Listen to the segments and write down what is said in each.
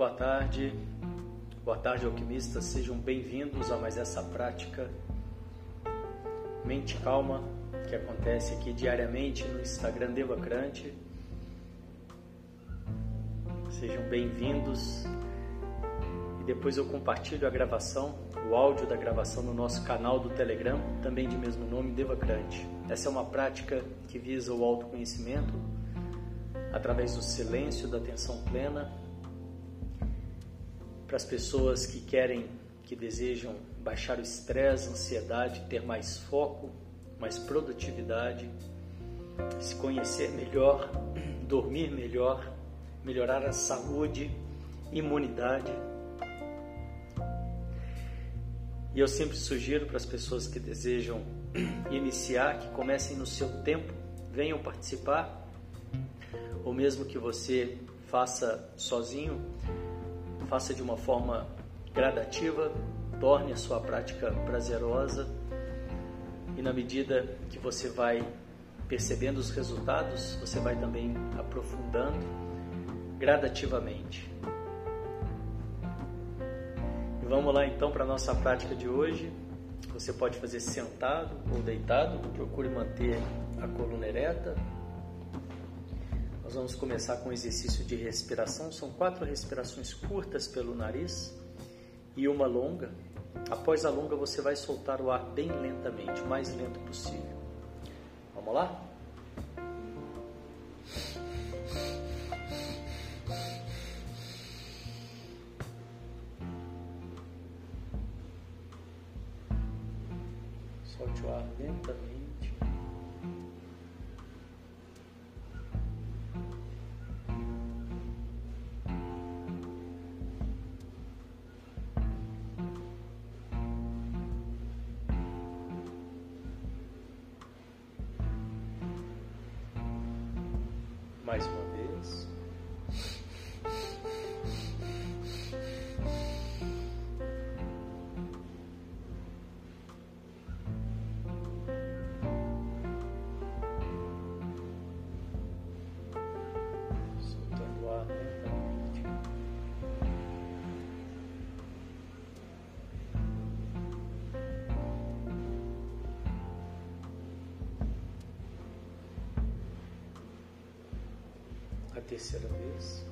Boa tarde, boa tarde, alquimistas. Sejam bem-vindos a mais essa prática Mente Calma que acontece aqui diariamente no Instagram Devacrante. Sejam bem-vindos. E depois eu compartilho a gravação, o áudio da gravação no nosso canal do Telegram, também de mesmo nome, Devacrante. Essa é uma prática que visa o autoconhecimento através do silêncio, da atenção plena para as pessoas que querem, que desejam baixar o estresse, ansiedade, ter mais foco, mais produtividade, se conhecer melhor, dormir melhor, melhorar a saúde, imunidade. E eu sempre sugiro para as pessoas que desejam iniciar que comecem no seu tempo, venham participar, ou mesmo que você faça sozinho, faça de uma forma gradativa, torne a sua prática prazerosa e na medida que você vai percebendo os resultados, você vai também aprofundando gradativamente. E vamos lá então para a nossa prática de hoje. Você pode fazer sentado ou deitado, procure manter a coluna ereta, nós vamos começar com o exercício de respiração. São quatro respirações curtas pelo nariz e uma longa. Após a longa, você vai soltar o ar bem lentamente, o mais lento possível. Vamos lá? Solte o ar lentamente. Terceira vez.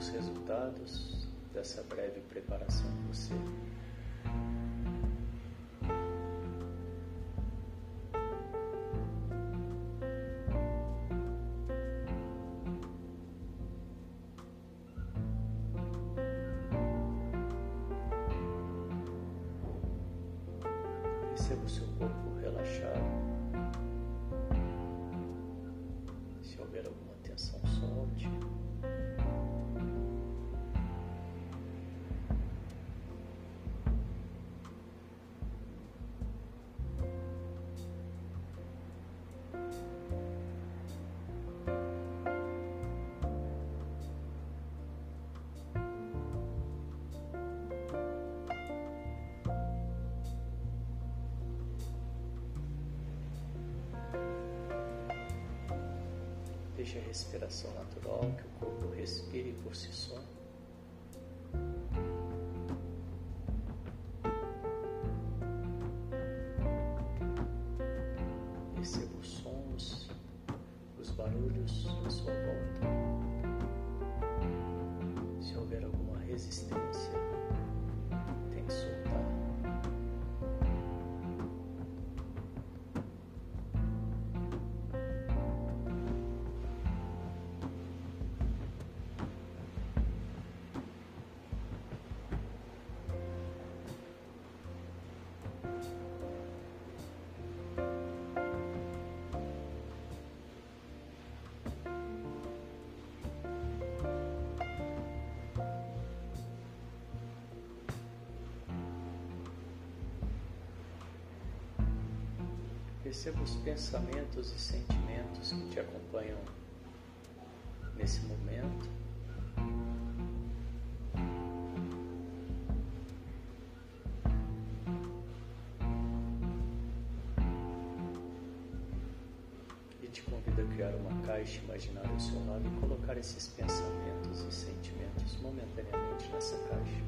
Os resultados dessa breve preparação que você Perceba o seu corpo relaxado. Deixe a respiração natural, que o corpo respire por si só. Perceba os pensamentos e sentimentos que te acompanham nesse momento. E te convido a criar uma caixa imaginária ao seu lado e colocar esses pensamentos e sentimentos momentaneamente nessa caixa,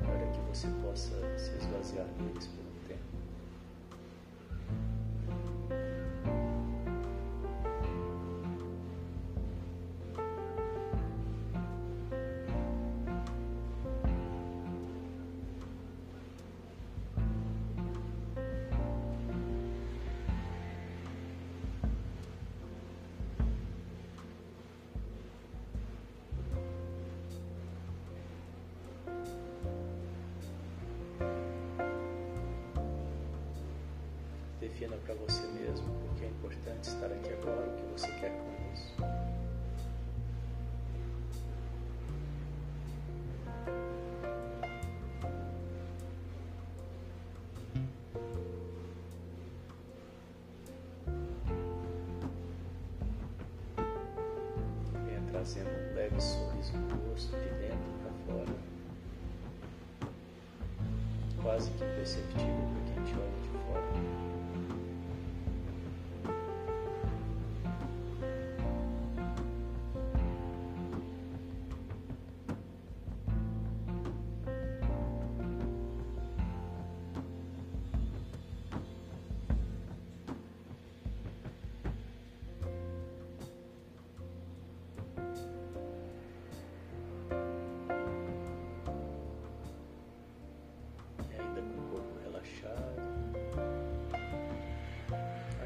para que você possa se esvaziar deles defina para você mesmo porque é importante estar aqui agora, o que você quer com isso.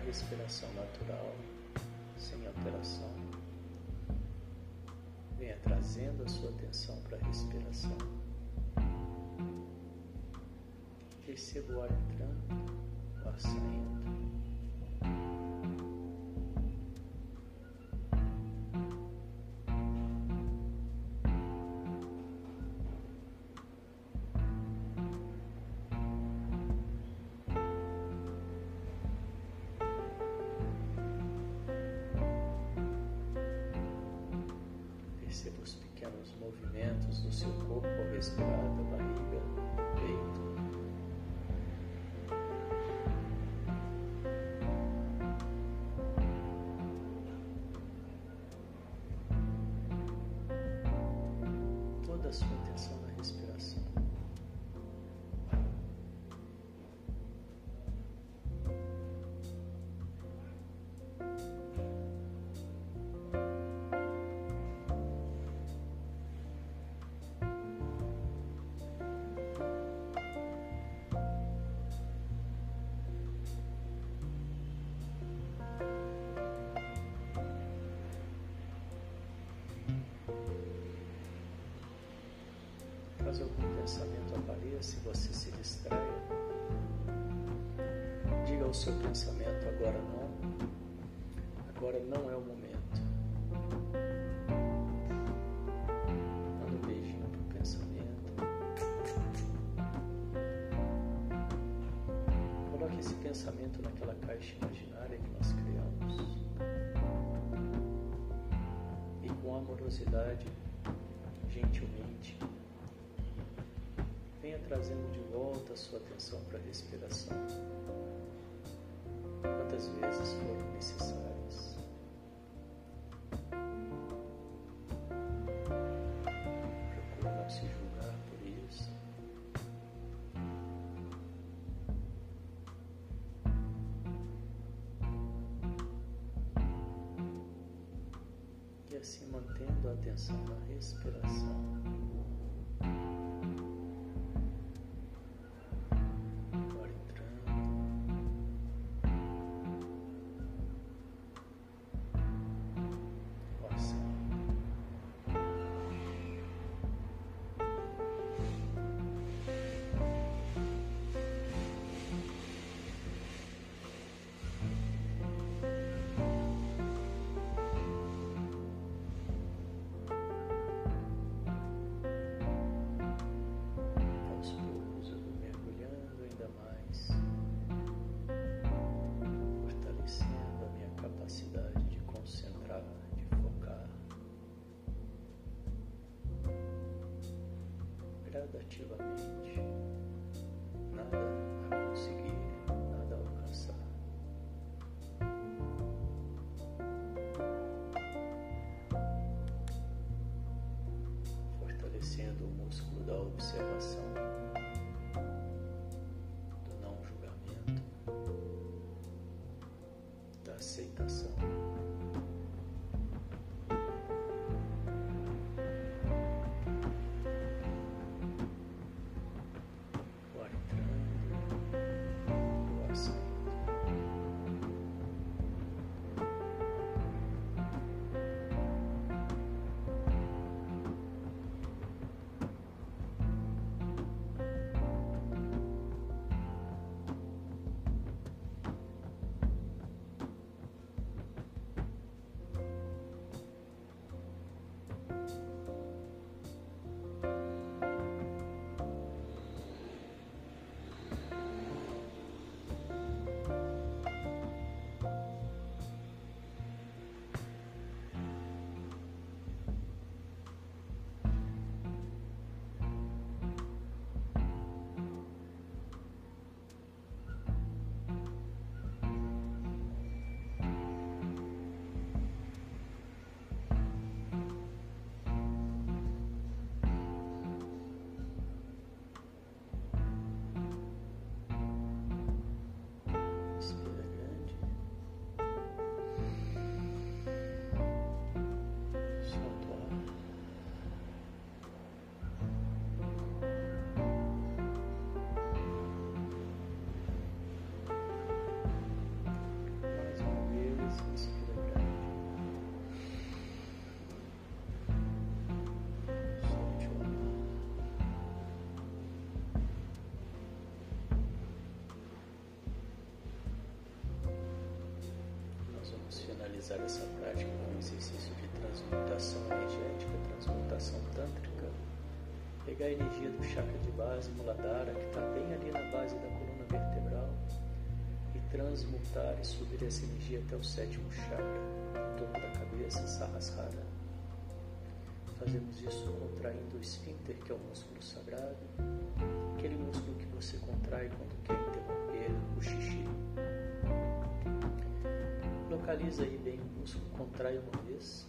Respiração natural, sem alteração. Venha trazendo a sua atenção para a respiração. Perceba o ar entrando, o ar saindo. Toda a caso algum pensamento apareça e você se distraia, diga ao seu pensamento: agora não, agora não é o momento. Manda um beijinho pro pensamento. Coloque esse pensamento naquela caixa imaginária que nós criamos e com amorosidade, gentilmente trazendo de volta a sua atenção para a respiração. Quantas vezes foram necessárias. Procura não se julgar por isso. E assim mantendo a atenção na respiração. Gradativamente. Realizar essa prática com um exercício de transmutação energética, transmutação tântrica. Pegar a energia do chakra de base, Muladhara, que está bem ali na base da coluna vertebral, e transmutar e subir essa energia até o sétimo chakra, no topo da cabeça, Sahasrara. Fazemos isso contraindo o esfíncter, que é o músculo sagrado, aquele músculo Localiza aí bem o músculo, contrai uma vez.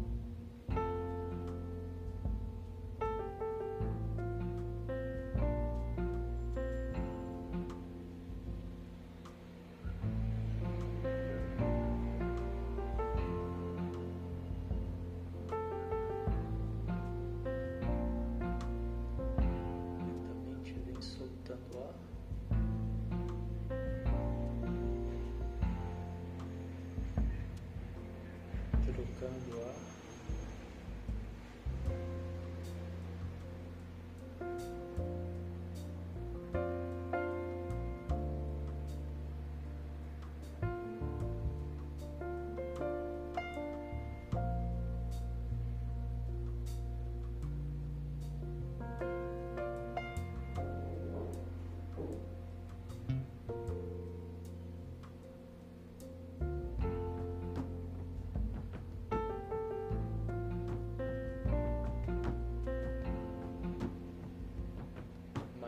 Trocando o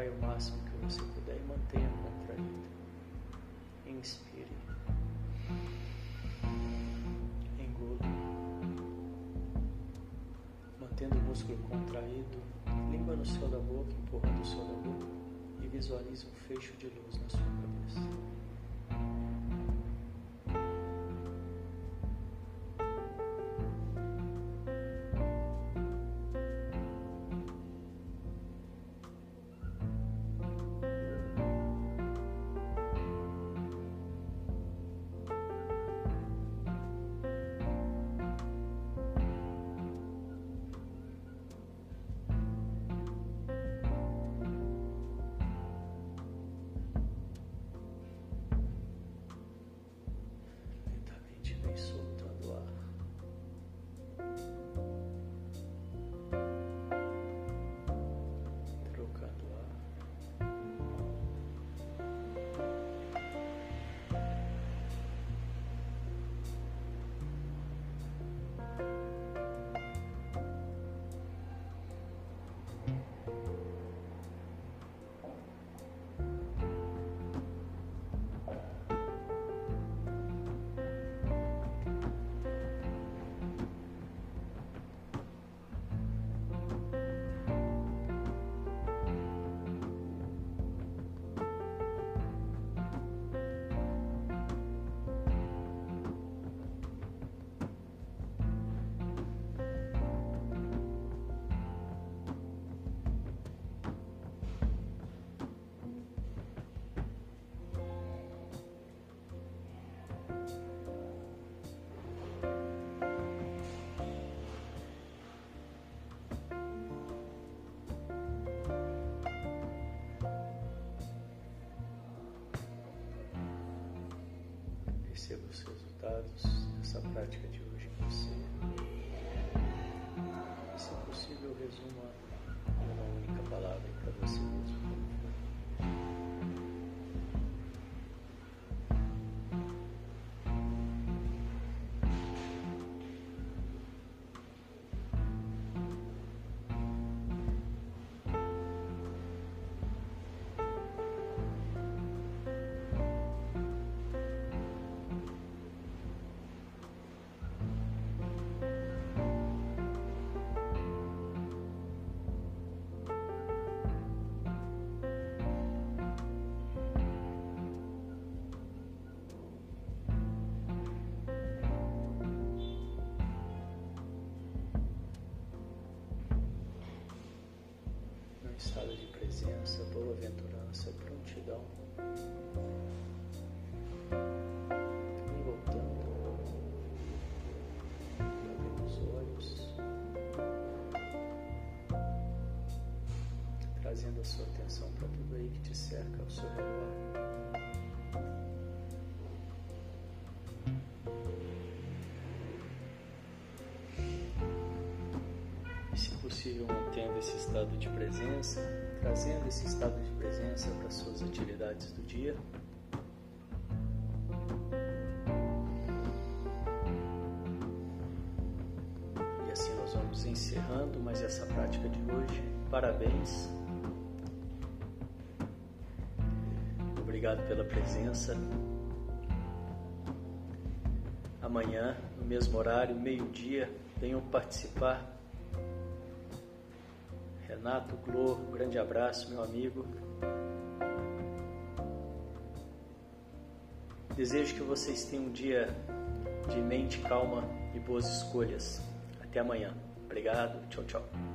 Contrai o máximo que você puder e mantenha contraído. Inspire. Engula. Mantendo o músculo contraído, língua no céu da boca, empurrando o céu da boca e visualize um fecho de luz na sua cabeça. Perceba os resultados dessa prática de hoje em você. Se possível, resuma uma única palavra para você mesmo. Estado de presença, boa-aventurança, prontidão. Voltando, abrindo os olhos, trazendo a sua atenção para tudo aí que te cerca ao seu redor. possível mantendo esse estado de presença, trazendo esse estado de presença para suas atividades do dia. E assim nós vamos encerrando mais essa prática de hoje. Parabéns. Obrigado pela presença. Amanhã, no mesmo horário, meio-dia, venham participar. Renato Glor, um grande abraço, meu amigo. Desejo que vocês tenham um dia de mente calma e boas escolhas. Até amanhã. Obrigado. Tchau, tchau.